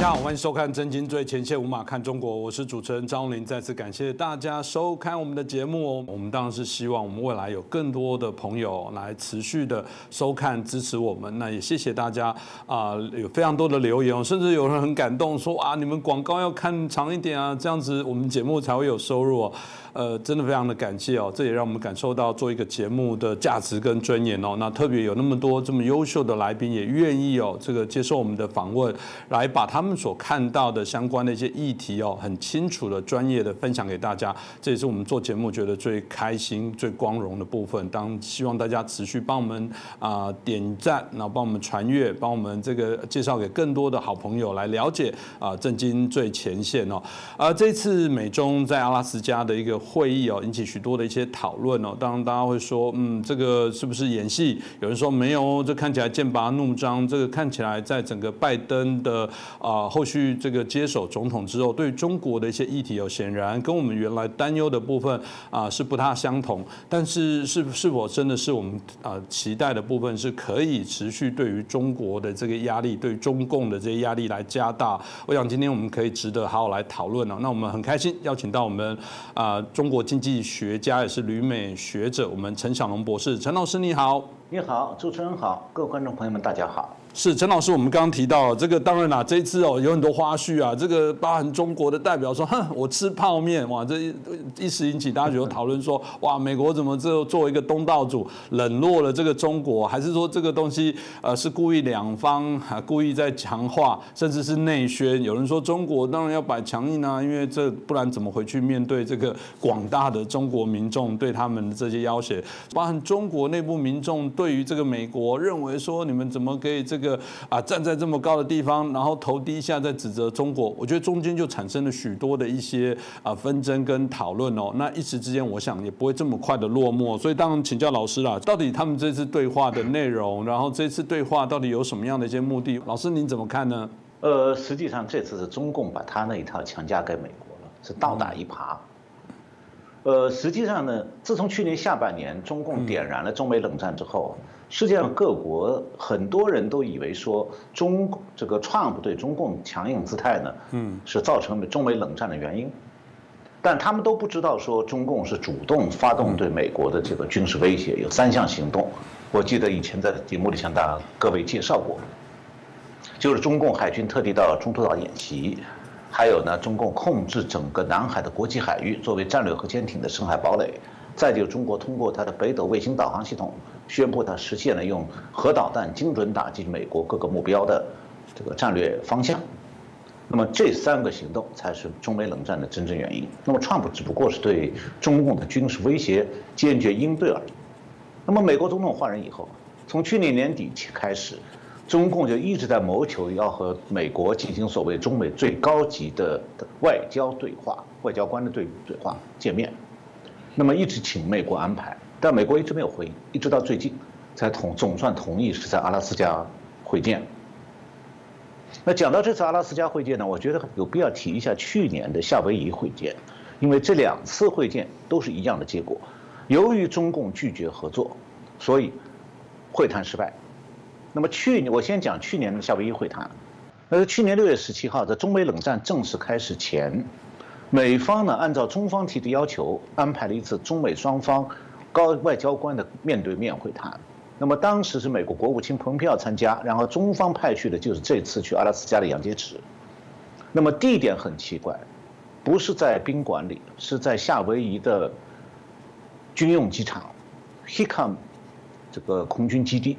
大家好，欢迎收看《真金最前线无马看中国》，我是主持人张林，再次感谢大家收看我们的节目哦。我们当然是希望我们未来有更多的朋友来持续的收看支持我们。那也谢谢大家啊、有非常多的留言，甚至有人很感动说啊，你们广告要看长一点啊，这样子我们节目才会有收入哦。呃，真的非常的感谢哦，这也让我们感受到做一个节目的价值跟尊严哦。那特别有那么多这么优秀的来宾，也愿意哦，这个接受我们的访问，来把他们所看到的相关的一些议题哦，很清楚的、专业的分享给大家。这也是我们做节目觉得最开心、最光荣的部分。当希望大家持续帮我们啊、点赞，然后帮我们传阅，帮我们这个介绍给更多的好朋友来了解啊，震惊最前线哦。而，这次美中在阿拉斯加的一个会议哦，引起许多的一些讨论哦。当然，大家会说，嗯，这个是不是演戏？有人说没有，这看起来剑拔弩张。这个看起来在整个拜登的啊、后续这个接手总统之后，对中国的一些议题哦，显然跟我们原来担忧的部分啊、是不大相同。但是是是否真的是我们啊、期待的部分是可以持续对于中国的这个压力，对中共的这些压力来加大？我想今天我们可以值得好好来讨论哦。那我们很开心邀请到我们啊、中国经济学家也是旅美学者，我们陈小龙博士，陈老师你好。你好，主持人好，各位观众朋友们，大家好。是陈老师，我们刚刚提到这个，当然啦，这次哦有很多花絮啊，这个包含中国的代表说，哼，我吃泡面，哇，这一一时引起大家就讨论说，哇，美国怎么这作为一个东道主冷落了这个中国，还是说这个东西呃是故意两方啊故意在强化，甚至是内宣？有人说中国当然要摆强硬啊，因为这不然怎么回去面对这个广大的中国民众对他们的这些要挟？包含中国内部民众对于这个美国认为说，你们怎么可以这个啊站在这么高的地方，然后头低下在指责中国？我觉得中间就产生了许多的一些啊纷争跟讨论哦。那一时之间，我想也不会这么快的落幕。所以当然请教老师啦，到底他们这次对话的内容，然后这次对话到底有什么样的一些目的？老师您怎么看呢？呃，实际上这次是中共把他那一套强加给美国了，是倒打一耙。呃，实际上呢，自从去年下半年中共点燃了中美冷战之后，世界上各国很多人都以为说中这个 Trump 对中共强硬姿态呢，嗯，是造成中美冷战的原因，但他们都不知道说中共是主动发动对美国的这个军事威胁，有三项行动，我记得以前在节目里向大家各位介绍过。就是中共海军特地到中途岛演习，还有呢，中共控制整个南海的国际海域，作为战略核潜艇的深海堡垒。再就中国通过它的北斗卫星导航系统，宣布它实现了用核导弹精准打击美国各个目标的这个战略方向。那么这三个行动才是中美冷战的真正原因。那么川普只不过是对中共的军事威胁坚决应对而已。那么美国总统换人以后，从去年年底起开始，中共就一直在谋求要和美国进行所谓中美最高级的外交对话、外交官的对对话见面，那么一直请美国安排，但美国一直没有回应，一直到最近才同总算同意是在阿拉斯加会见。那讲到这次阿拉斯加会见呢，我觉得有必要提一下去年的夏威夷会见，因为这两次会见都是一样的结果。由于中共拒绝合作，所以会谈失败。那么去年我先讲去年的夏威夷会谈，那是去年六月十七号，在中美冷战正式开始前，美方呢按照中方提的要求，安排了一次中美双方高外交官的面对面会谈。那么当时是美国国务卿蓬佩奥参加，然后中方派去的就是这次去阿拉斯加的杨洁篪。那么地点很奇怪，不是在宾馆里，是在夏威夷的军用机场 Hickam 这个空军基地，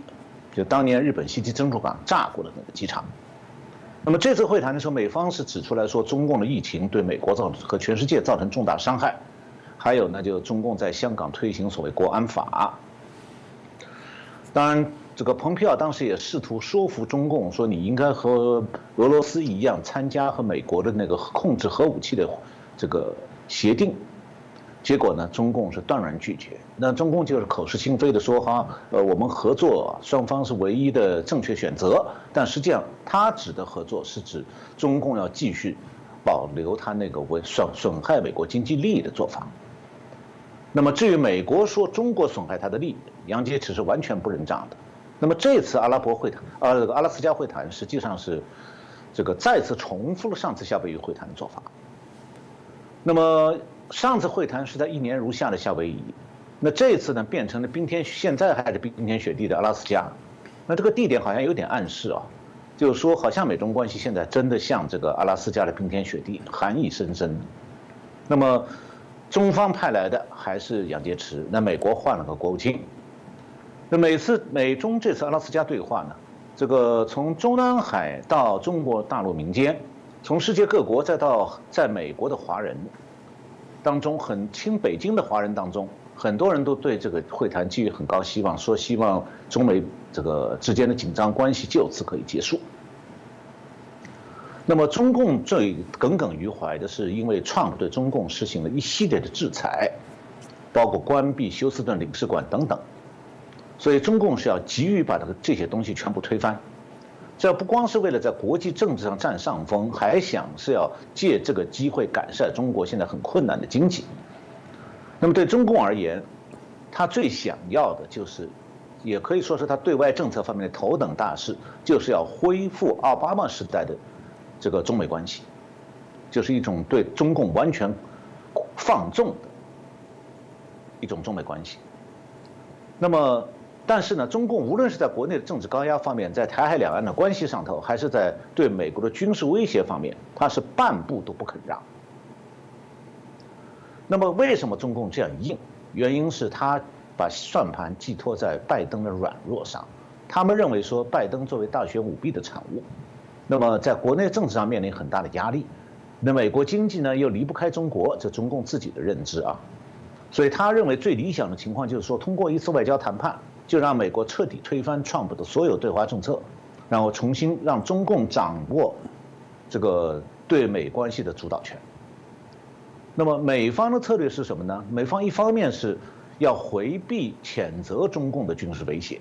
就当年日本袭击珍珠港炸过的那个机场。那么这次会谈的时候，美方是指出来说，中共的疫情对美国造和全世界造成重大伤害，还有呢，就中共在香港推行所谓国安法。当然，这个蓬佩奥当时也试图说服中共说，你应该和俄罗斯一样参加和美国的那个控制核武器的这个协定。结果呢，中共是断然拒绝。那中共就是口是心非的说哈，呃，我们合作双方是唯一的正确选择。但实际上，他指的合作是指中共要继续保留他那个为损损害美国经济利益的做法。那么至于美国说中国损害他的利益，杨洁篪是完全不认账的。那么这次阿拉伯会谈，呃，阿拉斯加会谈实际上是这个再次重复了上次夏威夷会谈的做法。那么上次会谈是在一年如夏的夏威夷，那这次呢变成了冰天现在还是冰天雪地的阿拉斯加，那这个地点好像有点暗示啊，就是说好像美中关系现在真的像这个阿拉斯加的冰天雪地，寒意深深。那么中方派来的还是杨洁篪，那美国换了个国务卿。那每次美中这次阿拉斯加对话呢，这个从中南海到中国大陆民间。从世界各国再到在美国的华人当中，很亲北京的华人当中，很多人都对这个会谈寄予很高希望，说希望中美这个之间的紧张关系就此可以结束。那么中共最耿耿于怀的是，因为 Trump 对中共实行了一系列的制裁，包括关闭休斯顿领事馆等等，所以中共是要急于把这个这些东西全部推翻。这不光是为了在国际政治上占上风，还想是要借这个机会改善中国现在很困难的经济。那么对中共而言，他最想要的就是，也可以说是他对外政策方面的头等大事，就是要恢复奥巴马时代的这个中美关系，就是一种对中共完全放纵的一种中美关系。那么。但是呢，中共无论是在国内的政治高压方面，在台海两岸的关系上头，还是在对美国的军事威胁方面，他是半步都不肯让。那么，为什么中共这样硬？原因是他把算盘寄托在拜登的软弱上。他们认为说，拜登作为大选舞弊的产物，那么在国内政治上面临很大的压力。那美国经济呢，又离不开中国，这中共自己的认知啊。所以他认为最理想的情况就是说，通过一次外交谈判。就让美国彻底推翻 Trump 的所有对华政策，然后重新让中共掌握这个对美关系的主导权。那么美方的策略是什么呢？美方一方面是要回避谴责中共的军事威胁，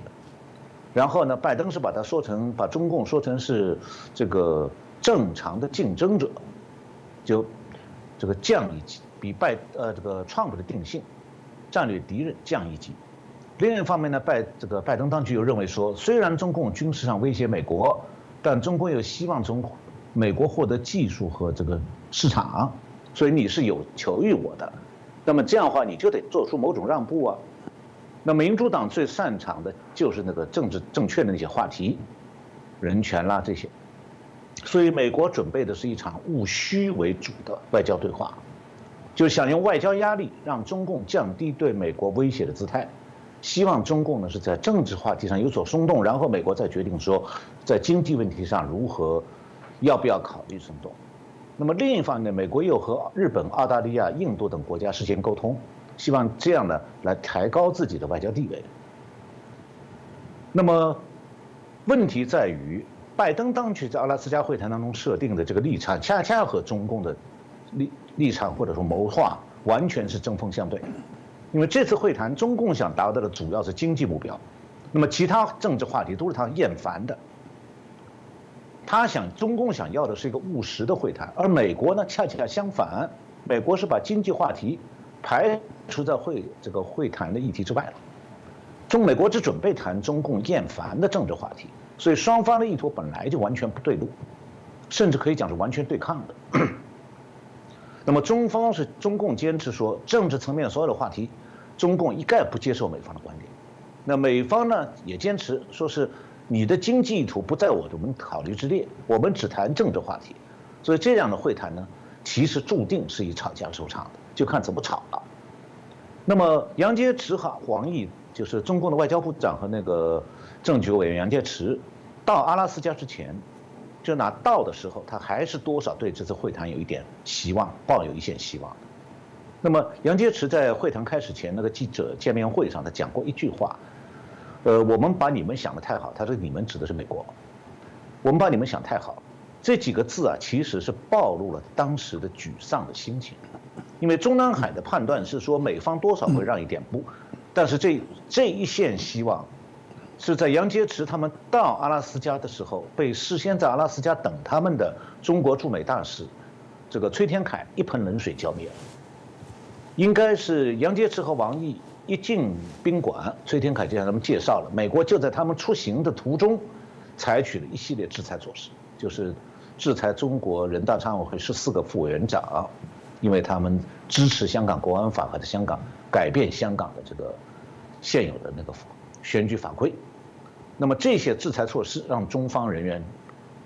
然后呢，拜登是把它说成把中共说成是这个正常的竞争者，就这个降一级，比拜呃这个 Trump 的定性战略敌人降一级。另一方面呢，拜这个拜登当局又认为说，虽然中共军事上威胁美国，但中共又希望从美国获得技术和这个市场，所以你是有求于我的，那么这样的话你就得做出某种让步啊。那民主党最擅长的就是那个政治正确的那些话题，人权啦这些，所以美国准备的是一场务虚为主的外交对话，就想用外交压力让中共降低对美国威胁的姿态。希望中共呢是在政治话题上有所松动，然后美国再决定说，在经济问题上如何，要不要考虑松动。那么另一方面，美国又和日本、澳大利亚、印度等国家事先沟通，希望这样呢来抬高自己的外交地位。那么问题在于，拜登当局在阿拉斯加会谈当中设定的这个立场，恰恰和中共的立立场或者说谋划完全是针锋相对。因为这次会谈，中共想达到的主要是经济目标，那么其他政治话题都是他厌烦的。他想，中共想要的是一个务实的会谈，而美国呢，恰恰相反，美国是把经济话题排除在会这个会谈的议题之外了。中美国只准备谈中共厌烦的政治话题，所以双方的意图本来就完全不对路，甚至可以讲是完全对抗的。那么中方是中共坚持说，政治层面所有的话题，中共一概不接受美方的观点。那美方呢也坚持说是你的经济意图不在我们考虑之列，我们只谈政治话题。所以这样的会谈呢，其实注定是以吵架收场的，就看怎么吵了。那么杨洁篪和黄毅，就是中共的外交部长和那个政局委员杨洁篪，到阿拉斯加之前。就拿到的时候，他还是多少对这次会谈有一点希望，抱有一线希望。那么杨洁篪在会谈开始前那个记者见面会上，他讲过一句话，呃，我们把你们想的太好，他说你们指的是美国，我们把你们想太好，这几个字啊，其实是暴露了当时的沮丧的心情，因为中南海的判断是说美方多少会让一点步，但是这这一线希望。是在杨洁篪他们到阿拉斯加的时候，被事先在阿拉斯加等他们的中国驻美大使，这个崔天凯一盆冷水浇灭了。应该是杨洁篪和王毅一进宾馆，崔天凯就向他们介绍了，美国就在他们出行的途中，采取了一系列制裁措施，就是制裁中国人大常委会十四个副委员长，因为他们支持香港国安法和香港改变香港的这个现有的那个选举法规。那么这些制裁措施让中方人员，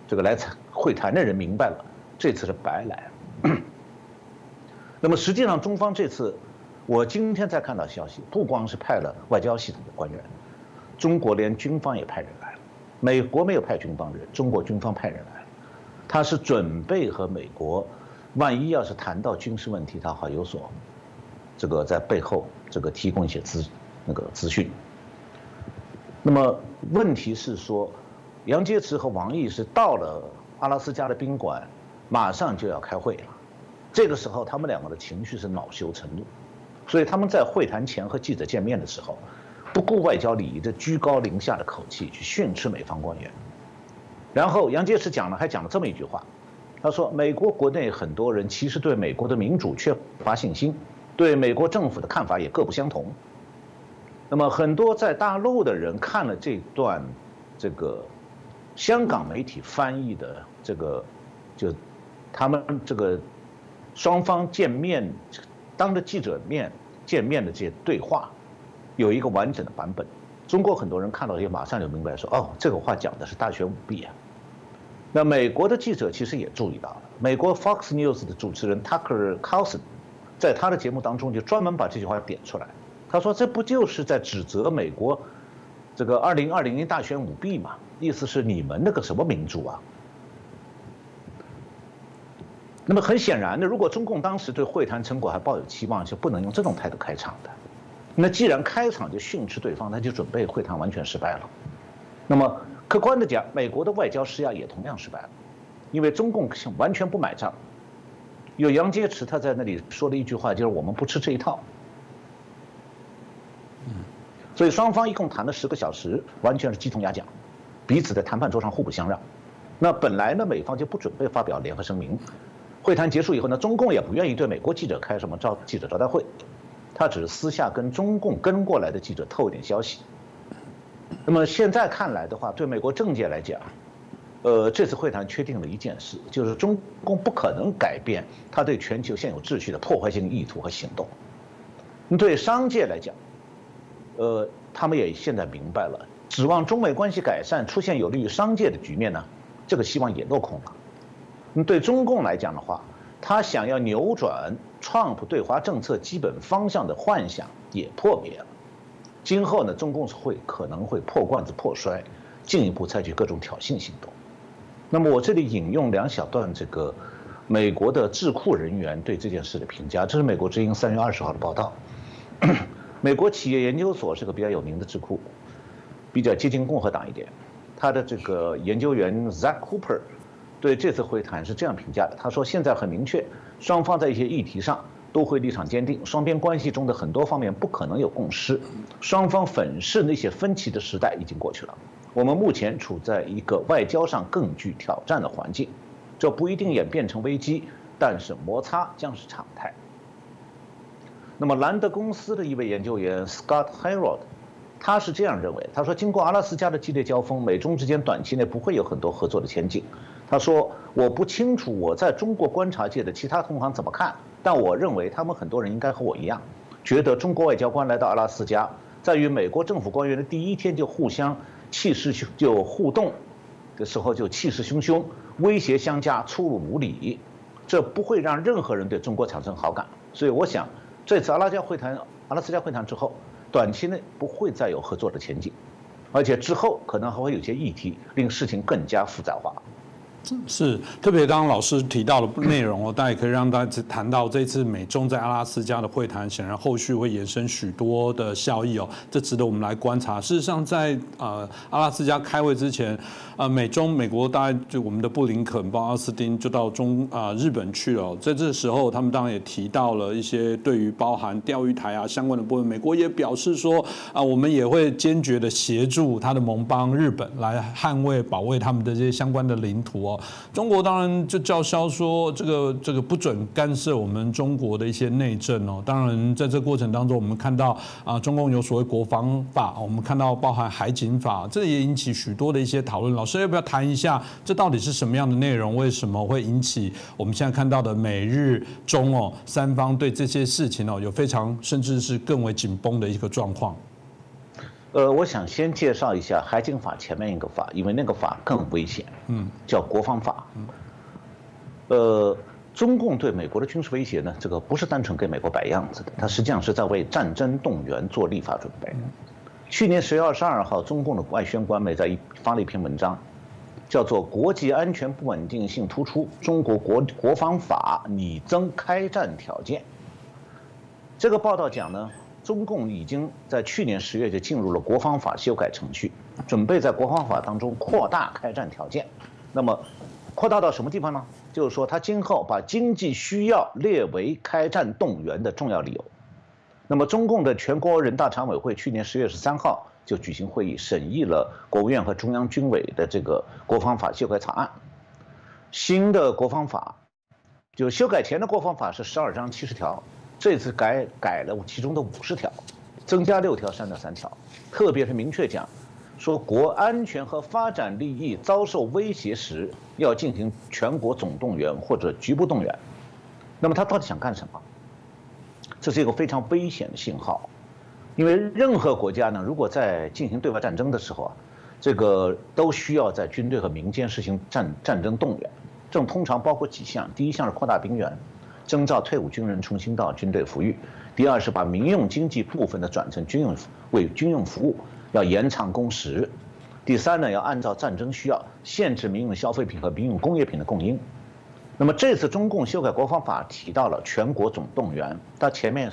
这个来会谈的人明白了，这次是白来。那么实际上中方这次，我今天才看到消息，不光是派了外交系统的官员，中国连军方也派人来了。美国没有派军方人，中国军方派人来了，他是准备和美国，万一要是谈到军事问题，他好有所，这个在背后这个提供一些资那个资讯。那么问题是说，杨洁篪和王毅是到了阿拉斯加的宾馆，马上就要开会了，这个时候他们两个的情绪是恼羞成怒，所以他们在会谈前和记者见面的时候。不顾外交礼仪的居高临下的口气去训斥美方官员，然后杨洁篪讲了，还讲了这么一句话，他说：“美国国内很多人其实对美国的民主缺乏信心，对美国政府的看法也各不相同。那么很多在大陆的人看了这段，这个香港媒体翻译的这个，就他们这个双方见面，当着记者面见面的这些对话。”有一个完整的版本，中国很多人看到也马上就明白说，哦，这个话讲的是大选舞弊啊。那美国的记者其实也注意到了，美国 Fox News 的主持人 Tucker Carlson，在他的节目当中就专门把这句话点出来，他说这不就是在指责美国这个二零二零年大选舞弊嘛？意思是你们那个什么民主啊？那么很显然的，如果中共当时对会谈成果还抱有期望，就不能用这种态度开场的。那既然开场就训斥对方，那就准备会谈完全失败了。那么客观的讲，美国的外交施压也同样失败了，因为中共完全不买账。有杨洁篪他在那里说了一句话，就是我们不吃这一套。所以双方一共谈了十个小时，完全是鸡同鸭讲，彼此在谈判桌上互不相让。那本来呢，美方就不准备发表联合声明。会谈结束以后呢，中共也不愿意对美国记者开什么招记者招待会。他只是私下跟中共跟过来的记者透一点消息。那么现在看来的话，对美国政界来讲，呃，这次会谈确定了一件事，就是中共不可能改变他对全球现有秩序的破坏性意图和行动。对商界来讲，呃，他们也现在明白了，指望中美关系改善、出现有利于商界的局面呢，这个希望也落空了。对中共来讲的话，他想要扭转。Trump 对华政策基本方向的幻想也破灭了。今后呢，中共会可能会破罐子破摔，进一步采取各种挑衅行动。那么我这里引用两小段这个美国的智库人员对这件事的评价，这是美国之音三月二十号的报道。美国企业研究所是个比较有名的智库，比较接近共和党一点。他的这个研究员 Zach Cooper 对这次会谈是这样评价的：他说，现在很明确。双方在一些议题上都会立场坚定，双边关系中的很多方面不可能有共识。双方粉饰那些分歧的时代已经过去了。我们目前处在一个外交上更具挑战的环境，这不一定演变成危机，但是摩擦将是常态。那么兰德公司的一位研究员 Scott Harold，他是这样认为：他说，经过阿拉斯加的激烈交锋，美中之间短期内不会有很多合作的前景。他说：“我不清楚我在中国观察界的其他同行怎么看，但我认为他们很多人应该和我一样，觉得中国外交官来到阿拉斯加，在与美国政府官员的第一天就互相气势就互动的时候就气势汹汹，威胁相加，粗鲁无礼，这不会让任何人对中国产生好感。所以我想，这次阿拉加会谈、阿拉斯加会谈之后，短期内不会再有合作的前景，而且之后可能还会有些议题令事情更加复杂化。”是，特别当老师提到的内容哦，大家也可以让大家谈到这次美中在阿拉斯加的会谈，显然后续会延伸许多的效益哦，这值得我们来观察。事实上，在呃阿拉斯加开会之前，呃美中美国大概就我们的布林肯、包奥斯汀就到中啊日本去了，在这时候他们当然也提到了一些对于包含钓鱼台啊相关的部分，美国也表示说啊我们也会坚决的协助他的盟邦日本来捍卫保卫他们的这些相关的领土哦。中国当然就叫嚣说这个这个不准干涉我们中国的一些内政哦。当然在这过程当中，我们看到啊，中共有所谓国防法，我们看到包含海警法，这也引起许多的一些讨论。老师要不要谈一下，这到底是什么样的内容？为什么会引起我们现在看到的美日中哦三方对这些事情哦有非常甚至是更为紧绷的一个状况？呃，我想先介绍一下海警法前面一个法，因为那个法更危险，嗯，叫国防法。呃，中共对美国的军事威胁呢，这个不是单纯给美国摆样子的，它实际上是在为战争动员做立法准备。去年十月二十二号，中共的外宣官媒在一发了一篇文章，叫做《国际安全不稳定性突出，中国国国防法拟增开战条件》。这个报道讲呢。中共已经在去年十月就进入了国防法修改程序，准备在国防法当中扩大开战条件。那么，扩大到什么地方呢？就是说，他今后把经济需要列为开战动员的重要理由。那么，中共的全国人大常委会去年十月十三号就举行会议，审议了国务院和中央军委的这个国防法修改草案。新的国防法，就修改前的国防法是十二章七十条。这次改改了其中的五十条，增加六条，删掉三条，特别是明确讲，说国安全和发展利益遭受威胁时，要进行全国总动员或者局部动员。那么他到底想干什么？这是一个非常危险的信号，因为任何国家呢，如果在进行对外战争的时候啊，这个都需要在军队和民间实行战战争动员，这种通常包括几项，第一项是扩大兵员。征召退伍军人重新到军队服役。第二是把民用经济部分的转成军用为军用服务，要延长工时。第三呢，要按照战争需要限制民用消费品和民用工业品的供应。那么这次中共修改国防法提到了全国总动员，它前面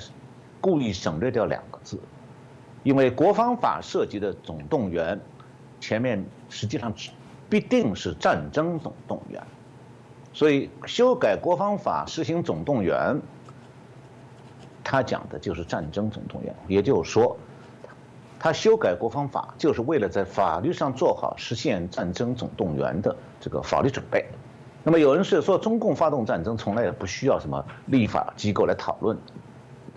故意省略掉两个字，因为国防法涉及的总动员，前面实际上必定是战争总动员。所以修改国防法实行总动员，他讲的就是战争总动员。也就是说，他修改国防法就是为了在法律上做好实现战争总动员的这个法律准备。那么有人是说，中共发动战争从来也不需要什么立法机构来讨论，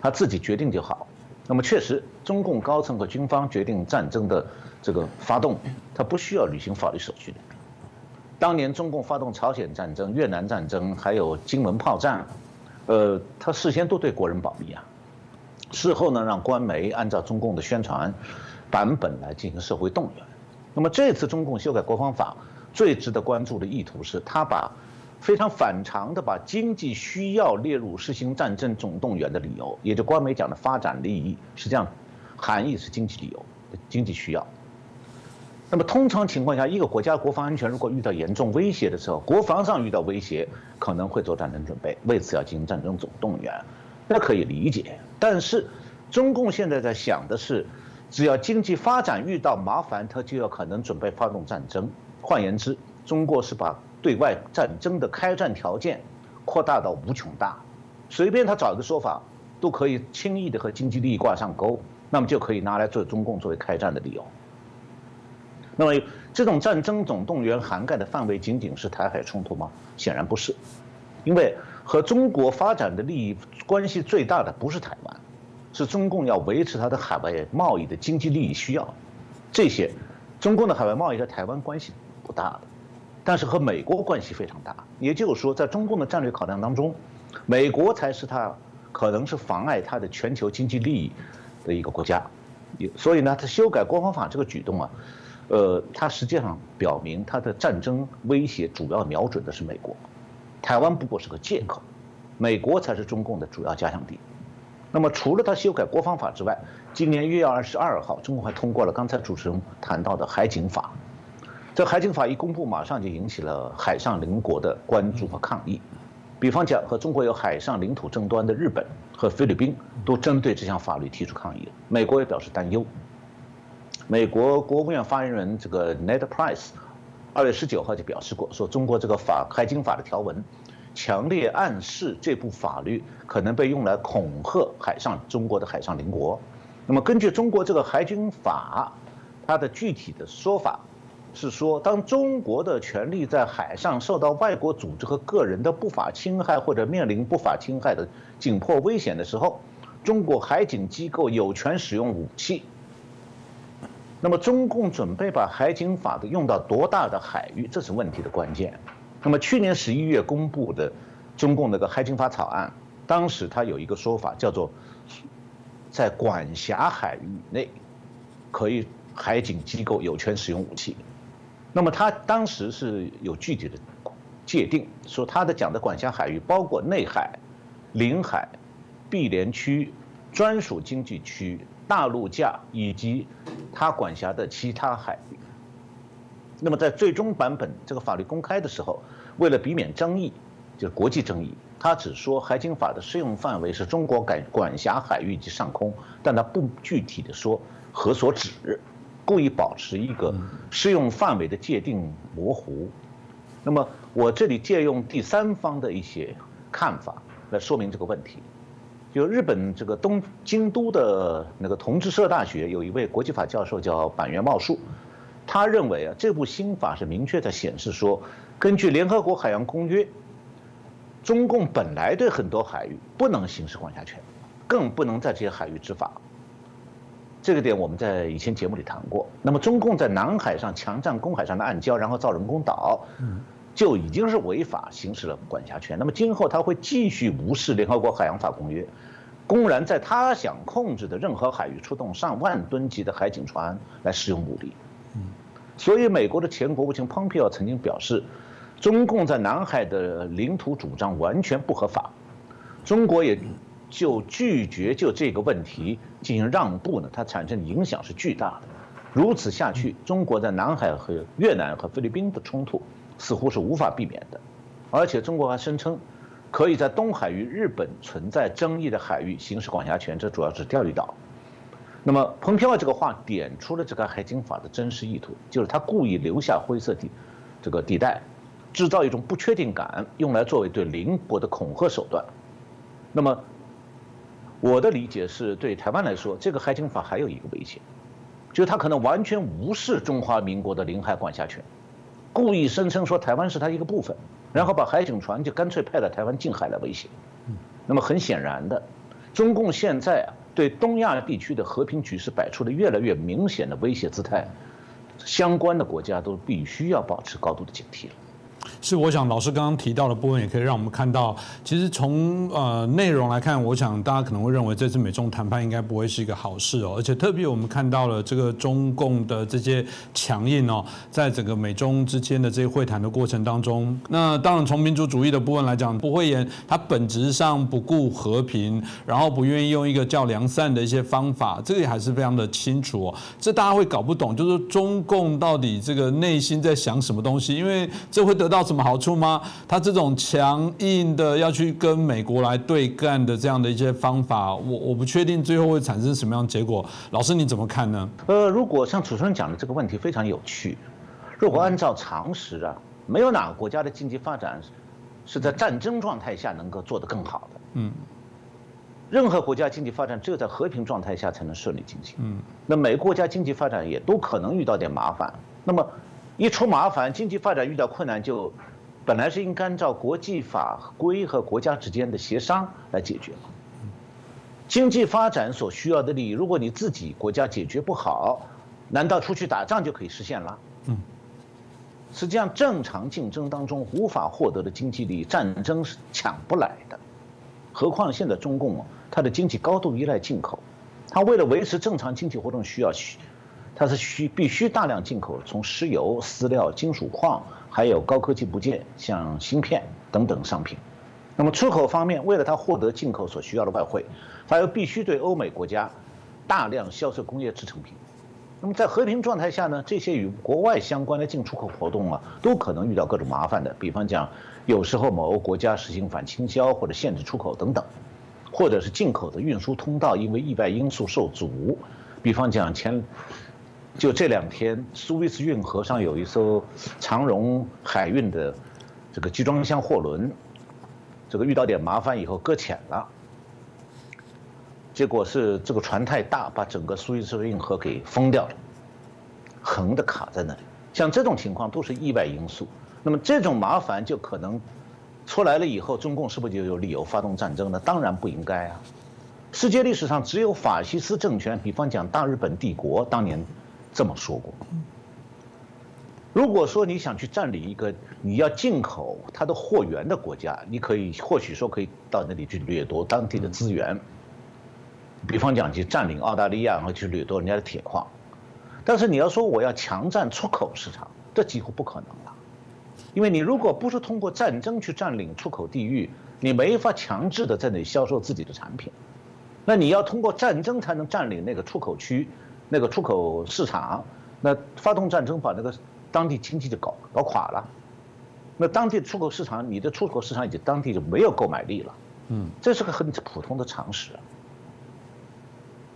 他自己决定就好。那么确实，中共高层和军方决定战争的这个发动，他不需要履行法律手续的。当年中共发动朝鲜战争、越南战争，还有金门炮战，呃，他事先都对国人保密啊。事后呢，让官媒按照中共的宣传版本来进行社会动员。那么这次中共修改国防法，最值得关注的意图是，他把非常反常的把经济需要列入实行战争总动员的理由，也就官媒讲的发展利益，实际上含义是经济理由、经济需要。那么通常情况下，一个国家国防安全如果遇到严重威胁的时候，国防上遇到威胁，可能会做战争准备，为此要进行战争总动员，那可以理解。但是，中共现在在想的是，只要经济发展遇到麻烦，他就要可能准备发动战争。换言之，中国是把对外战争的开战条件扩大到无穷大，随便他找一个说法，都可以轻易的和经济利益挂上钩，那么就可以拿来做中共作为开战的理由。那么，这种战争总动员涵盖的范围仅仅是台海冲突吗？显然不是，因为和中国发展的利益关系最大的不是台湾，是中共要维持它的海外贸易的经济利益需要。这些，中共的海外贸易和台湾关系不大的，但是和美国关系非常大。也就是说，在中共的战略考量当中，美国才是它可能是妨碍它的全球经济利益的一个国家。所以呢，他修改国防法这个举动啊。呃，它实际上表明，它的战争威胁主要瞄准的是美国，台湾不过是个借口，美国才是中共的主要加强敌。那么，除了他修改国防法之外，今年一月二十二号，中国还通过了刚才主持人谈到的海警法。这海警法一公布，马上就引起了海上邻国的关注和抗议。比方讲，和中国有海上领土争端的日本和菲律宾，都针对这项法律提出抗议。美国也表示担忧。美国国务院发言人这个 Ned Price，二月十九号就表示过，说中国这个法海警法的条文，强烈暗示这部法律可能被用来恐吓海上中国的海上邻国。那么根据中国这个海警法，它的具体的说法，是说，当中国的权利在海上受到外国组织和个人的不法侵害或者面临不法侵害的紧迫危险的时候，中国海警机构有权使用武器。那么，中共准备把海警法的用到多大的海域，这是问题的关键。那么，去年十一月公布的中共那个海警法草案，当时他有一个说法，叫做在管辖海域内，可以海警机构有权使用武器。那么他当时是有具体的界定，说他的讲的管辖海域包括内海、领海、毗连区、专属经济区、大陆架以及他管辖的其他海域。那么在最终版本这个法律公开的时候，为了避免争议，就是国际争议，他只说海警法的适用范围是中国管管辖海域及上空，但他不具体的说何所指。故意保持一个适用范围的界定模糊，那么我这里借用第三方的一些看法来说明这个问题。就日本这个东京都的那个同志社大学有一位国际法教授叫板垣茂树，他认为啊，这部新法是明确的显示说，根据联合国海洋公约，中共本来对很多海域不能行使管辖权，更不能在这些海域执法。这个点我们在以前节目里谈过。那么，中共在南海上强占公海上的暗礁，然后造人工岛，就已经是违法行使了管辖权。那么，今后他会继续无视联合国海洋法公约，公然在他想控制的任何海域出动上万吨级的海警船来使用武力。所以，美国的前国务卿蓬佩奥曾经表示，中共在南海的领土主张完全不合法。中国也。就拒绝就这个问题进行让步呢？它产生的影响是巨大的。如此下去，中国在南海和越南和菲律宾的冲突似乎是无法避免的。而且中国还声称，可以在东海与日本存在争议的海域行使管辖权，这主要是钓鱼岛。那么蓬佩奥这个话点出了这个海警法的真实意图，就是他故意留下灰色地这个地带，制造一种不确定感，用来作为对邻国的恐吓手段。那么。我的理解是对台湾来说，这个海警法还有一个危险，就是他可能完全无视中华民国的领海管辖权，故意声称说台湾是他一个部分，然后把海警船就干脆派到台湾近海来威胁。那么很显然的，中共现在啊对东亚地区的和平局势摆出了越来越明显的威胁姿态，相关的国家都必须要保持高度的警惕了。是，我想老师刚刚提到的部分，也可以让我们看到，其实从呃内容来看，我想大家可能会认为这次美中谈判应该不会是一个好事哦，而且特别我们看到了这个中共的这些强硬哦，在整个美中之间的这些会谈的过程当中，那当然从民族主义的部分来讲，不会言它本质上不顾和平，然后不愿意用一个叫良善的一些方法，这个也还是非常的清楚哦，这大家会搞不懂，就是中共到底这个内心在想什么东西，因为这会得到。什么好处吗？他这种强硬的要去跟美国来对干的这样的一些方法，我我不确定最后会产生什么样的结果。老师你怎么看呢？呃，如果像主持人讲的这个问题非常有趣，如果按照常识啊，没有哪个国家的经济发展是在战争状态下能够做得更好的。嗯，任何国家经济发展只有在和平状态下才能顺利进行。嗯，那每个国家经济发展也都可能遇到点麻烦。那么。一出麻烦，经济发展遇到困难，就本来是应该按照国际法规和国家之间的协商来解决经济发展所需要的利益，如果你自己国家解决不好，难道出去打仗就可以实现了？嗯，实际上正常竞争当中无法获得的经济利益，战争是抢不来的。何况现在中共啊，它的经济高度依赖进口，它为了维持正常经济活动需要需。它是需必须大量进口从石油、饲料、金属矿，还有高科技部件，像芯片等等商品。那么出口方面，为了它获得进口所需要的外汇，它又必须对欧美国家大量销售工业制成品。那么在和平状态下呢，这些与国外相关的进出口活动啊，都可能遇到各种麻烦的。比方讲，有时候某个国家实行反倾销或者限制出口等等，或者是进口的运输通道因为意外因素受阻。比方讲前。就这两天，苏伊士运河上有一艘长荣海运的这个集装箱货轮，这个遇到点麻烦以后搁浅了。结果是这个船太大，把整个苏伊士运河给封掉了，横的卡在那里。像这种情况都是意外因素。那么这种麻烦就可能出来了以后，中共是不是就有理由发动战争呢？当然不应该啊！世界历史上只有法西斯政权，比方讲大日本帝国当年这么说过。如果说你想去占领一个你要进口它的货源的国家，你可以或许说可以到那里去掠夺当地的资源，比方讲去占领澳大利亚，然后去掠夺人家的铁矿。但是你要说我要强占出口市场，这几乎不可能了，因为你如果不是通过战争去占领出口地域，你没法强制的在那里销售自己的产品。那你要通过战争才能占领那个出口区，那个出口市场，那发动战争把那个当地经济就搞搞垮了，那当地出口市场，你的出口市场以及当地就没有购买力了，嗯，这是个很普通的常识。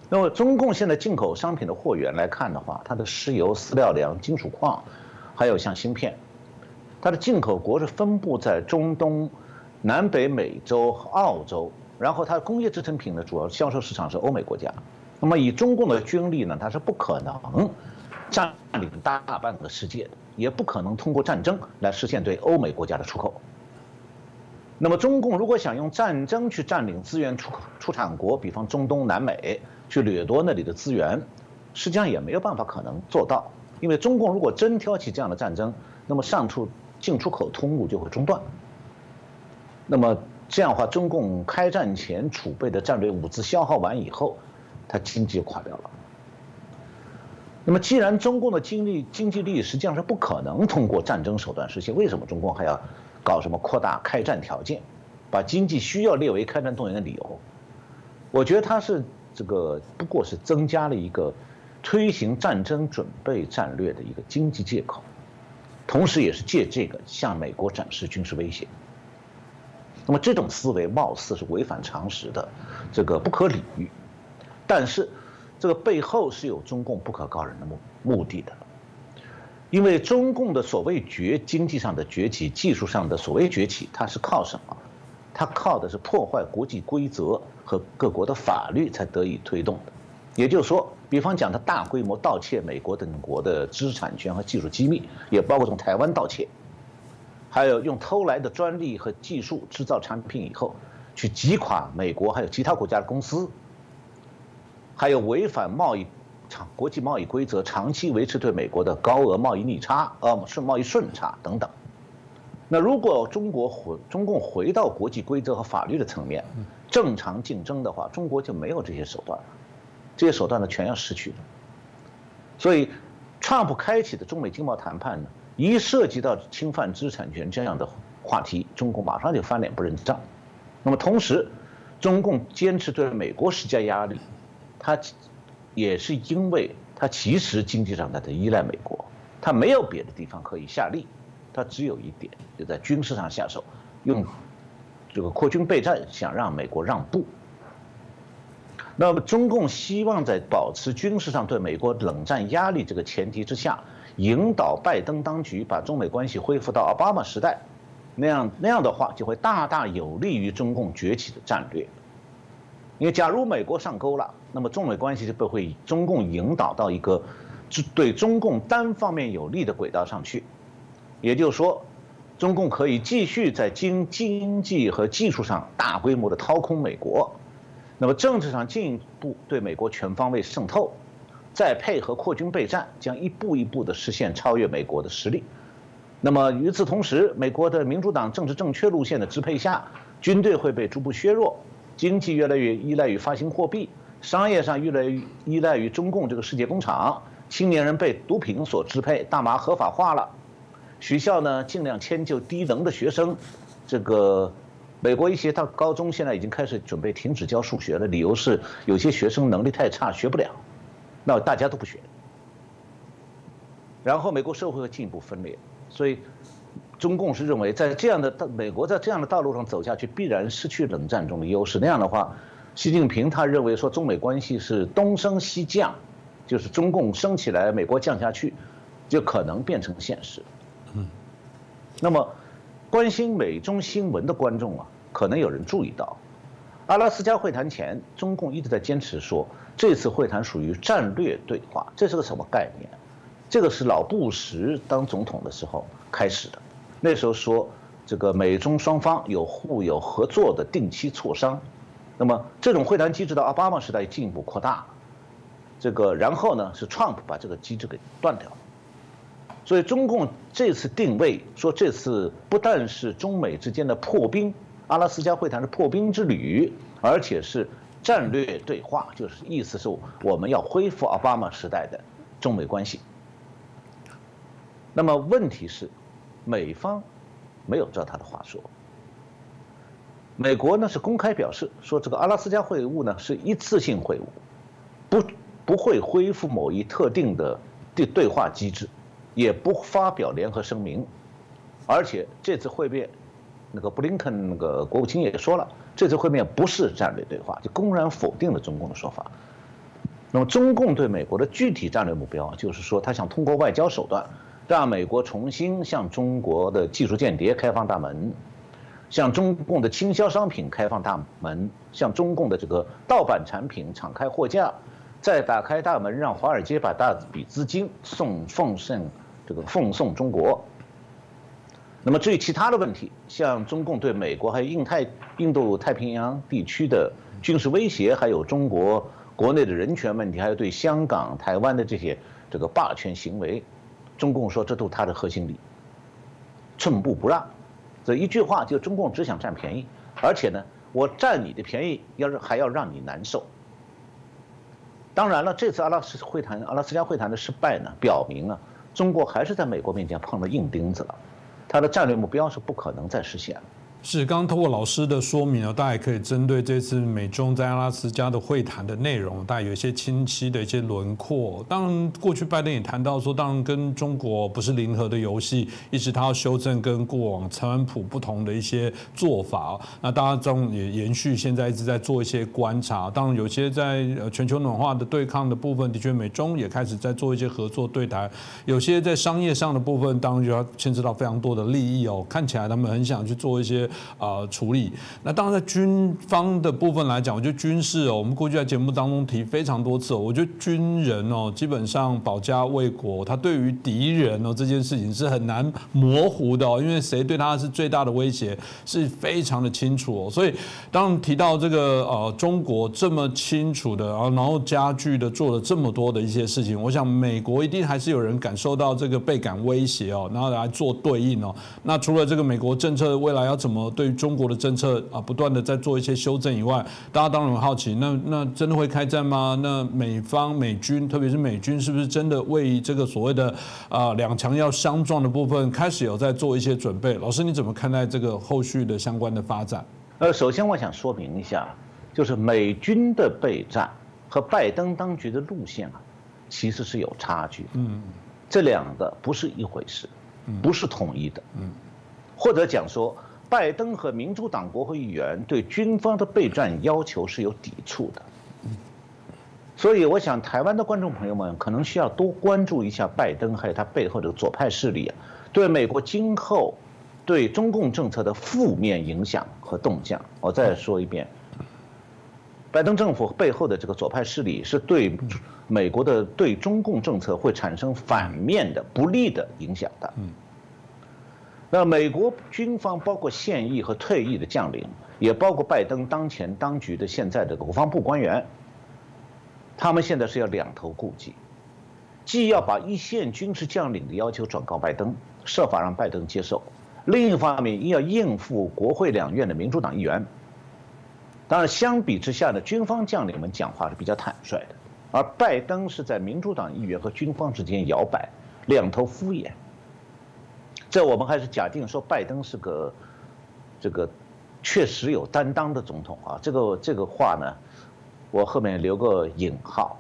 那么中共现在进口商品的货源来看的话，它的石油、饲料粮、金属矿，还有像芯片，它的进口国是分布在中东、南北美洲、澳洲。然后它的工业制成品的主要销售市场是欧美国家，那么以中共的军力呢，它是不可能占领大半个世界的，也不可能通过战争来实现对欧美国家的出口。那么中共如果想用战争去占领资源出口出产国，比方中东南美去掠夺那里的资源，实际上也没有办法可能做到，因为中共如果真挑起这样的战争，那么上述进出口通路就会中断。那么。这样的话，中共开战前储备的战略物资消耗完以后，它经济垮掉了。那么，既然中共的经济经济利益实际上是不可能通过战争手段实现，为什么中共还要搞什么扩大开战条件，把经济需要列为开战动员的理由？我觉得它是这个不过是增加了一个推行战争准备战略的一个经济借口，同时也是借这个向美国展示军事威胁。那么这种思维貌似是违反常识的，这个不可理喻，但是这个背后是有中共不可告人的目目的的，因为中共的所谓崛经济上的崛起、技术上的所谓崛起，它是靠什么？它靠的是破坏国际规则和各国的法律才得以推动的。也就是说，比方讲，它大规模盗窃美国等国的知识产权和技术机密，也包括从台湾盗窃。还有用偷来的专利和技术制造产品以后，去击垮美国还有其他国家的公司，还有违反贸易长国际贸易规则，长期维持对美国的高额贸易逆差，呃顺贸易顺差等等。那如果中国回中共回到国际规则和法律的层面，正常竞争的话，中国就没有这些手段了，这些手段呢全要失去了。所以，Trump 开启的中美经贸谈判呢？一涉及到侵犯知识产权这样的话题，中共马上就翻脸不认账。那么同时，中共坚持对美国施加压力，他也是因为他其实经济上他在依赖美国，他没有别的地方可以下力，他只有一点，就在军事上下手，用这个扩军备战，想让美国让步。那么中共希望在保持军事上对美国冷战压力这个前提之下。引导拜登当局把中美关系恢复到奥巴马时代，那样那样的话就会大大有利于中共崛起的战略。因为假如美国上钩了，那么中美关系就不会以中共引导到一个对中共单方面有利的轨道上去。也就是说，中共可以继续在经经济和技术上大规模的掏空美国，那么政治上进一步对美国全方位渗透。再配合扩军备战，将一步一步地实现超越美国的实力。那么与此同时，美国的民主党政治正确路线的支配下，军队会被逐步削弱，经济越来越依赖于发行货币，商业上越来越依赖于中共这个世界工厂，青年人被毒品所支配，大麻合法化了，学校呢尽量迁就低能的学生。这个美国一些到高中现在已经开始准备停止教数学了，理由是有些学生能力太差，学不了。那大家都不学，然后美国社会会进一步分裂，所以中共是认为在这样的道美国在这样的道路上走下去，必然失去冷战中的优势。那样的话，习近平他认为说中美关系是东升西降，就是中共升起来，美国降下去，就可能变成现实。嗯，那么关心美中新闻的观众啊，可能有人注意到，阿拉斯加会谈前，中共一直在坚持说。这次会谈属于战略对话，这是个什么概念？这个是老布什当总统的时候开始的，那时候说这个美中双方有互有合作的定期磋商，那么这种会谈机制到奥巴马时代进一步扩大，这个然后呢是 Trump 把这个机制给断掉了，所以中共这次定位说这次不但是中美之间的破冰，阿拉斯加会谈的破冰之旅，而且是战略对话，就是意思是我们要恢复奥巴马时代的中美关系。那么问题是，美方没有照他的话说。美国呢是公开表示说，这个阿拉斯加会晤呢是一次性会晤，不不会恢复某一特定的对对话机制，也不发表联合声明，而且这次会面，那个布林肯那个国务卿也说了，这次会面不是战略对话，就公然否定了中共的说法。那么中共对美国的具体战略目标，就是说他想通过外交手段。让美国重新向中国的技术间谍开放大门，向中共的倾销商品开放大门，向中共的这个盗版产品敞开货架，再打开大门，让华尔街把大笔资金送奉送这个奉送中国。那么至于其他的问题，像中共对美国还有印太、印度太平洋地区的军事威胁，还有中国国内的人权问题，还有对香港、台湾的这些这个霸权行为。中共说这都是他的核心利益，寸步不让，这一句话就中共只想占便宜，而且呢，我占你的便宜，要是还要让你难受。当然了，这次阿拉斯会谈、阿拉斯加会谈的失败呢，表明了中国还是在美国面前碰了硬钉子了，它的战略目标是不可能再实现了。是，刚刚通过老师的说明啊，大家也可以针对这次美中在阿拉斯加的会谈的内容，大家有一些清晰的一些轮廓。当然，过去拜登也谈到说，当然跟中国不是零和的游戏，一直他要修正跟过往川普不同的一些做法。那大家中也延续现在一直在做一些观察。当然，有些在全球暖化的对抗的部分，的确美中也开始在做一些合作对谈。有些在商业上的部分，当然就要牵涉到非常多的利益哦。看起来他们很想去做一些。啊，处理那当然在军方的部分来讲，我觉得军事哦，我们过去在节目当中提非常多次，我觉得军人哦，基本上保家卫国，他对于敌人哦这件事情是很难模糊的哦，因为谁对他是最大的威胁是非常的清楚哦，所以当提到这个呃中国这么清楚的啊，然后加剧的做了这么多的一些事情，我想美国一定还是有人感受到这个倍感威胁哦，然后来做对应哦。那除了这个美国政策未来要怎么对于？中国的政策啊，不断的在做一些修正以外，大家当然很好奇，那那真的会开战吗？那美方美军，特别是美军，是不是真的为这个所谓的啊两强要相撞的部分，开始有在做一些准备？老师，你怎么看待这个后续的相关的发展？呃，首先我想说明一下，就是美军的备战和拜登当局的路线啊，其实是有差距。嗯，这两个不是一回事，不是统一的。嗯，或者讲说。拜登和民主党国会议员对军方的备战要求是有抵触的，所以我想台湾的观众朋友们可能需要多关注一下拜登还有他背后的左派势力啊，对美国今后对中共政策的负面影响和动向。我再说一遍，拜登政府背后的这个左派势力是对美国的对中共政策会产生反面的不利的影响的。那美国军方包括现役和退役的将领，也包括拜登当前当局的现在的国防部官员，他们现在是要两头顾忌，既要把一线军事将领的要求转告拜登，设法让拜登接受；另一方面又要应付国会两院的民主党议员。当然，相比之下呢，军方将领们讲话是比较坦率的，而拜登是在民主党议员和军方之间摇摆，两头敷衍。这我们还是假定说拜登是个这个确实有担当的总统啊，这个这个话呢，我后面留个引号，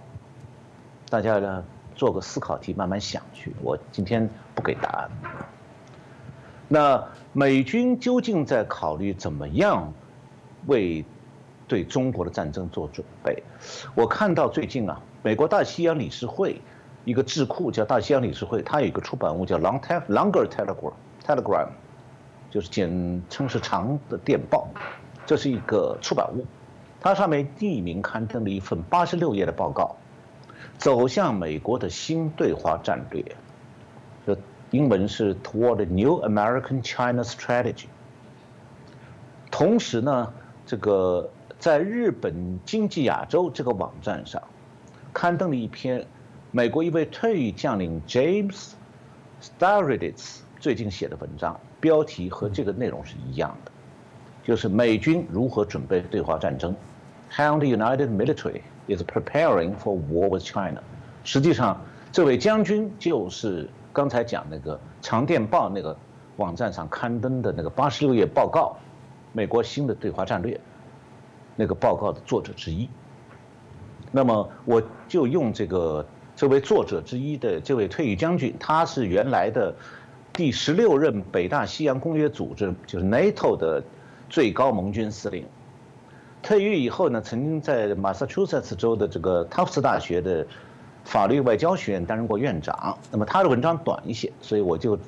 大家呢做个思考题，慢慢想去。我今天不给答案。那美军究竟在考虑怎么样为对中国的战争做准备？我看到最近啊，美国大西洋理事会。一个智库叫大西洋理事会，它有一个出版物叫 Long Te Longer Telegram Telegram，就是简称是长的电报，这是一个出版物，它上面匿名刊登了一份八十六页的报告，走向美国的新对华战略，这英文是 Toward New American China Strategy。同时呢，这个在日本经济亚洲这个网站上，刊登了一篇美国一位退役将领 James Stylitzs 最近写的文章，标题和这个内容是一样的，就是美军如何准备对华战争，How the United Military is preparing for war with China。实际上，这位将军就是刚才讲那个长电报那个网站上刊登的那个八十六页报告。美国新的对华战略，那个报告的作者之一。那么我就用这个这位作者之一的这位退役将军，他是原来的第十六任北大西洋公约组织，就是 NATO 的最高盟军司令。退役以后呢，曾经在马萨诸塞州的这个塔夫茨大学的法律外交学院担任过院长。那么他的文章短一些，所以我就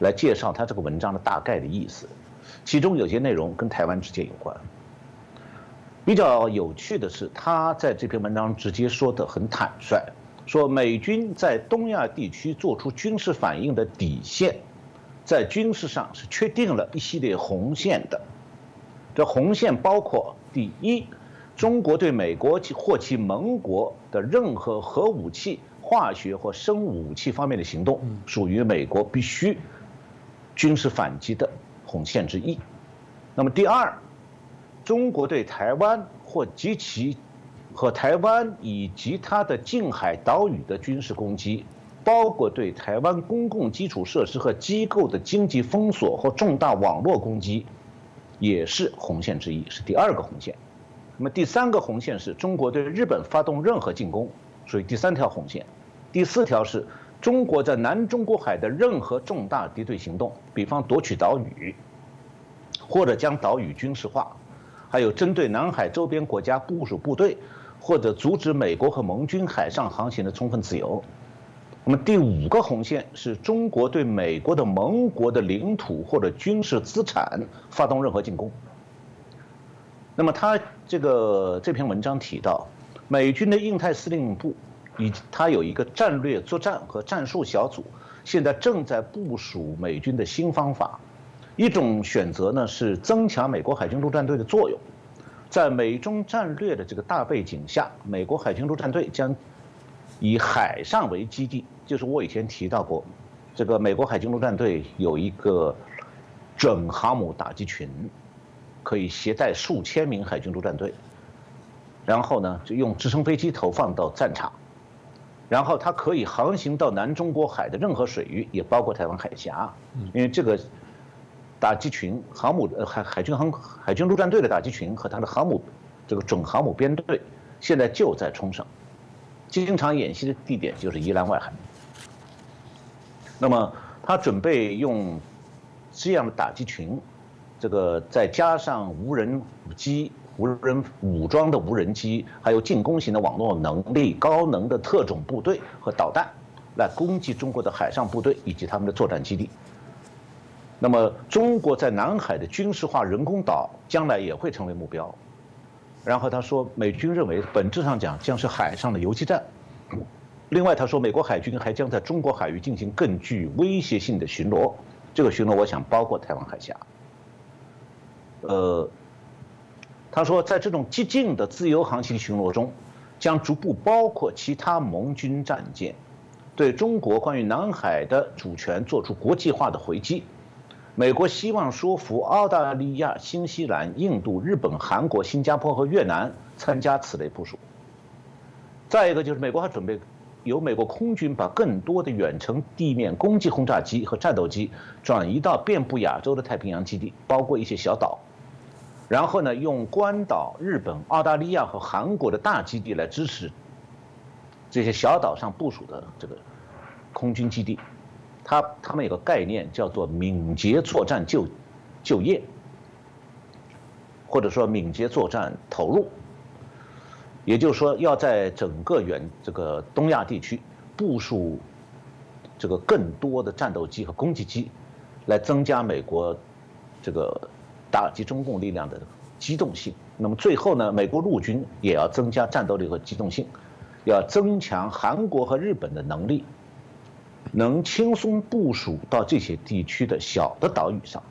来介绍他这个文章的大概的意思。其中有些内容跟台湾之间有关。比较有趣的是，他在这篇文章直接说的很坦率，说美军在东亚地区做出军事反应的底线，在军事上是确定了一系列红线的。这红线包括：第一，中国对美国或其盟国的任何核武器、化学或生物武器方面的行动，属于美国必须军事反击的。红线之一。那么第二，中国对台湾或及其和台湾以及它的近海岛屿的军事攻击，包括对台湾公共基础设施和机构的经济封锁或重大网络攻击，也是红线之一，是第二个红线。那么第三个红线是中国对日本发动任何进攻，属于第三条红线。第四条是。中国在南中国海的任何重大敌对行动，比方夺取岛屿，或者将岛屿军事化，还有针对南海周边国家部署部队，或者阻止美国和盟军海上航行的充分自由。那么第五个红线是中国对美国的盟国的领土或者军事资产发动任何进攻。那么他这个这篇文章提到，美军的印太司令部。以他有一个战略作战和战术小组，现在正在部署美军的新方法。一种选择呢是增强美国海军陆战队的作用，在美中战略的这个大背景下，美国海军陆战队将以海上为基地。就是我以前提到过，这个美国海军陆战队有一个准航母打击群，可以携带数千名海军陆战队，然后呢就用直升飞机投放到战场。然后它可以航行到南中国海的任何水域，也包括台湾海峡。因为这个打击群航母呃海海军航海军陆战队的打击群和它的航母这个准航母编队，现在就在冲绳，经常演习的地点就是宜兰外海。那么他准备用这样的打击群，这个再加上无人机。无人武装的无人机，还有进攻型的网络能力、高能的特种部队和导弹，来攻击中国的海上部队以及他们的作战基地。那么，中国在南海的军事化人工岛将来也会成为目标。然后他说，美军认为本质上讲将是海上的游击战。另外他说，美国海军还将在中国海域进行更具威胁性的巡逻。这个巡逻，我想包括台湾海峡。呃。他说，在这种激进的自由航行巡逻中，将逐步包括其他盟军战舰，对中国关于南海的主权做出国际化的回击。美国希望说服澳大利亚、新西兰、印度、日本、韩国、新加坡和越南参加此类部署。再一个就是，美国还准备由美国空军把更多的远程地面攻击轰炸机和战斗机转移到遍布亚洲的太平洋基地，包括一些小岛。然后呢，用关岛、日本、澳大利亚和韩国的大基地来支持这些小岛上部署的这个空军基地。他他们有个概念叫做敏捷作战就就业，或者说敏捷作战投入。也就是说，要在整个远这个东亚地区部署这个更多的战斗机和攻击机，来增加美国这个。打击中共力量的机动性。那么最后呢，美国陆军也要增加战斗力和机动性，要增强韩国和日本的能力，能轻松部署到这些地区的小的岛屿上。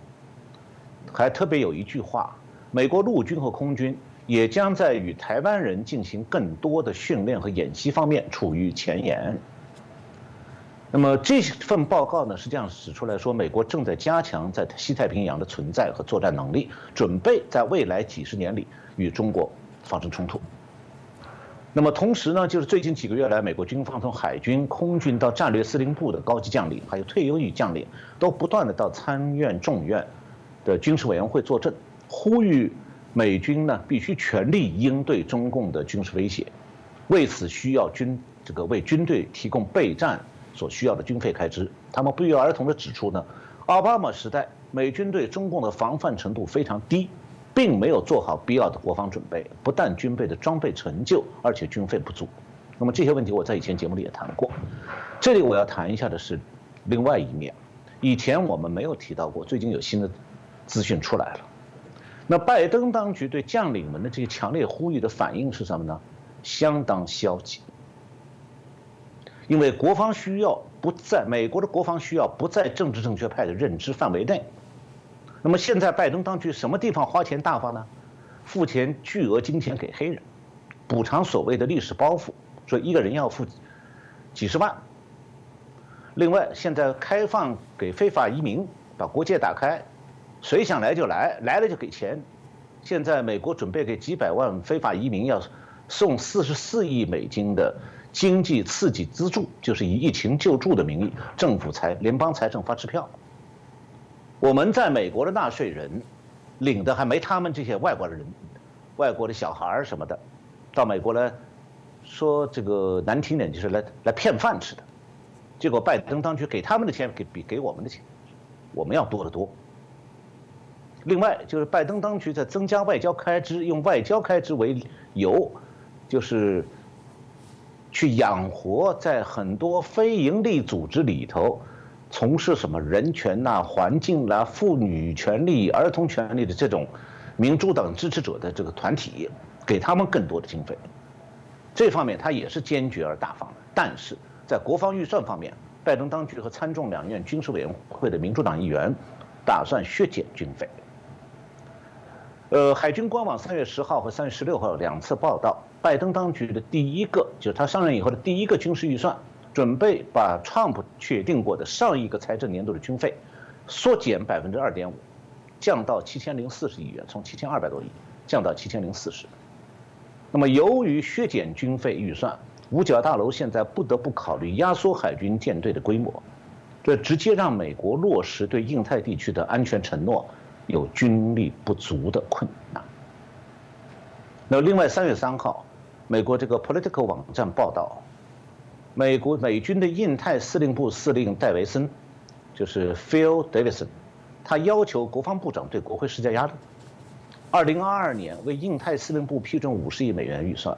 还特别有一句话：美国陆军和空军也将在与台湾人进行更多的训练和演习方面处于前沿。那么这份报告呢，实际上指出来说，美国正在加强在西太平洋的存在和作战能力，准备在未来几十年里与中国发生冲突。那么同时呢，就是最近几个月来，美国军方从海军、空军到战略司令部的高级将领，还有退休役将领，都不断的到参院、众院的军事委员会作证，呼吁美军呢必须全力应对中共的军事威胁，为此需要军这个为军队提供备战。所需要的军费开支，他们不约而同地指出呢，奥巴马时代美军对中共的防范程度非常低，并没有做好必要的国防准备，不但军备的装备陈旧，而且军费不足。那么这些问题我在以前节目里也谈过，这里我要谈一下的是另外一面，以前我们没有提到过，最近有新的资讯出来了。那拜登当局对将领们的这个强烈呼吁的反应是什么呢？相当消极。因为国防需要不在美国的国防需要不在政治正确派的认知范围内，那么现在拜登当局什么地方花钱大方呢？付钱巨额金钱给黑人，补偿所谓的历史包袱，说一个人要付几十万。另外，现在开放给非法移民，把国界打开，谁想来就来，来了就给钱。现在美国准备给几百万非法移民要送四十四亿美金的。经济刺激资助就是以疫情救助的名义，政府财联邦财政发支票。我们在美国的纳税人，领的还没他们这些外国的人，外国的小孩儿什么的，到美国来，说这个难听点就是来来骗饭吃的。结果拜登当局给他们的钱，给比给我们的钱，我们要多得多。另外就是拜登当局在增加外交开支，用外交开支为由，就是。去养活在很多非营利组织里头从事什么人权呐、环境啦、妇女权利、儿童权利的这种民主党支持者的这个团体，给他们更多的经费。这方面他也是坚决而大方的。但是在国防预算方面，拜登当局和参众两院军事委员会的民主党议员打算削减军费。呃，海军官网三月十号和三月十六号两次报道。拜登当局的第一个，就是他上任以后的第一个军事预算，准备把 Trump 确定过的上一个财政年度的军费缩减百分之二点五，降到七千零四十亿元，从七千二百多亿降到七千零四十。那么，由于削减军费预算，五角大楼现在不得不考虑压缩海军舰队的规模，这直接让美国落实对印太地区的安全承诺有军力不足的困难。那另外，三月三号。美国这个 Political 网站报道，美国美军的印太司令部司令戴维森，就是 Phil Davidson，他要求国防部长对国会施加压力，二零二二年为印太司令部批准五十亿美元预算，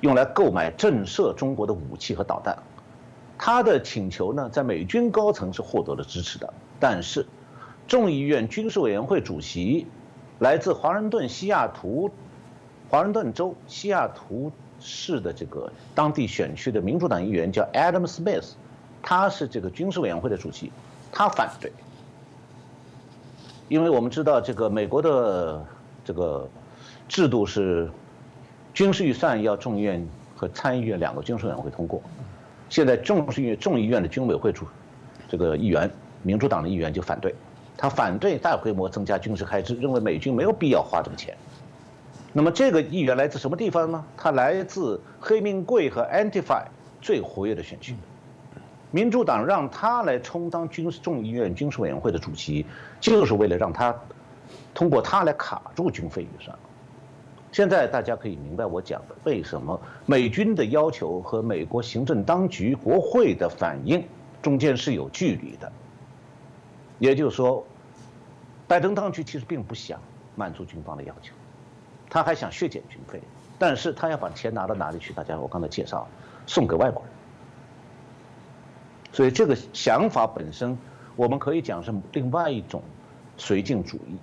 用来购买震慑中国的武器和导弹。他的请求呢，在美军高层是获得了支持的，但是众议院军事委员会主席，来自华盛顿西雅图，华盛顿州西雅图。市的这个当地选区的民主党议员叫 Adam Smith，他是这个军事委员会的主席，他反对，因为我们知道这个美国的这个制度是军事预算要众议院和参议院两个军事委员会通过，现在众议院众议院的军委会主这个议员民主党的议员就反对，他反对大规模增加军事开支，认为美军没有必要花这个钱。那么这个议员来自什么地方呢？他来自黑名贵和 Antifa 最活跃的选区。民主党让他来充当军事众议院军事委员会的主席，就是为了让他通过他来卡住军费预算。现在大家可以明白我讲的为什么美军的要求和美国行政当局、国会的反应中间是有距离的。也就是说，拜登当局其实并不想满足军方的要求。他还想削减军费，但是他要把钱拿到哪里去？大家，我刚才介绍，送给外国人。所以这个想法本身，我们可以讲是另外一种绥靖主义。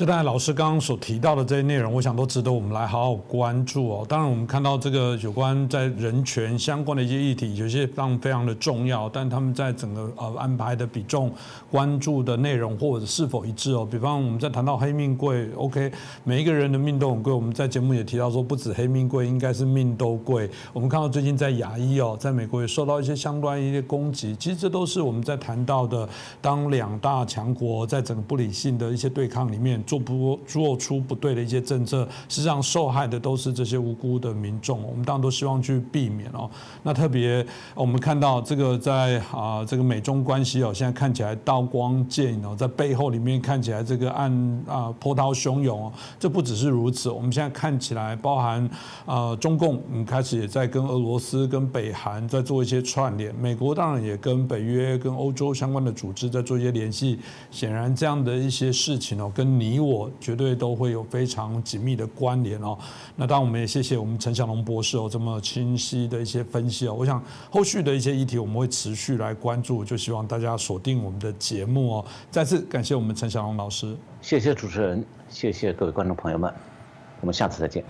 这当然老师刚刚所提到的这些内容，我想都值得我们来好好关注哦。当然，我们看到这个有关在人权相关的一些议题，有些非常非常的重要，但他们在整个呃安排的比重、关注的内容或者是否一致哦。比方我们在谈到黑命贵，OK，每一个人的命都很贵。我们在节目也提到说，不止黑命贵，应该是命都贵。我们看到最近在牙医哦，在美国也受到一些相关一些攻击，其实这都是我们在谈到的，当两大强国在整个不理性的一些对抗里面。做不做出不对的一些政策，实际上受害的都是这些无辜的民众。我们当然都希望去避免哦。那特别我们看到这个在啊这个美中关系哦，现在看起来刀光剑影哦，在背后里面看起来这个暗啊波涛汹涌哦。这不只是如此，我们现在看起来包含啊中共嗯开始也在跟俄罗斯跟北韩在做一些串联，美国当然也跟北约跟欧洲相关的组织在做一些联系。显然这样的一些事情哦，跟你。我绝对都会有非常紧密的关联哦。那当然，我们也谢谢我们陈小龙博士哦这么清晰的一些分析哦。我想后续的一些议题我们会持续来关注，就希望大家锁定我们的节目哦。再次感谢我们陈小龙老师，谢谢主持人，谢谢各位观众朋友们，我们下次再见。